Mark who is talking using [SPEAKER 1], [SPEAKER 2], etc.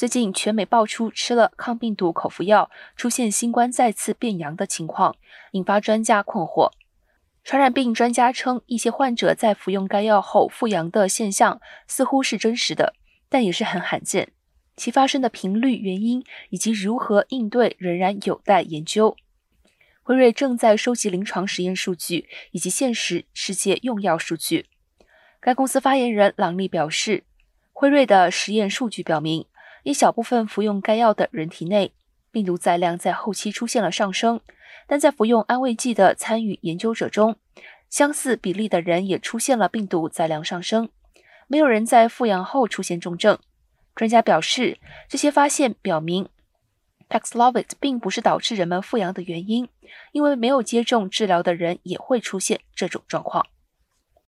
[SPEAKER 1] 最近全美爆出吃了抗病毒口服药出现新冠再次变阳的情况，引发专家困惑。传染病专家称，一些患者在服用该药后复阳的现象似乎是真实的，但也是很罕见。其发生的频率、原因以及如何应对仍然有待研究。辉瑞正在收集临床实验数据以及现实世界用药数据。该公司发言人朗利表示，辉瑞的实验数据表明。一小部分服用该药的人体内病毒载量在后期出现了上升，但在服用安慰剂的参与研究者中，相似比例的人也出现了病毒载量上升。没有人在复阳后出现重症。专家表示，这些发现表明 Paxlovid 并不是导致人们复阳的原因，因为没有接种治疗的人也会出现这种状况。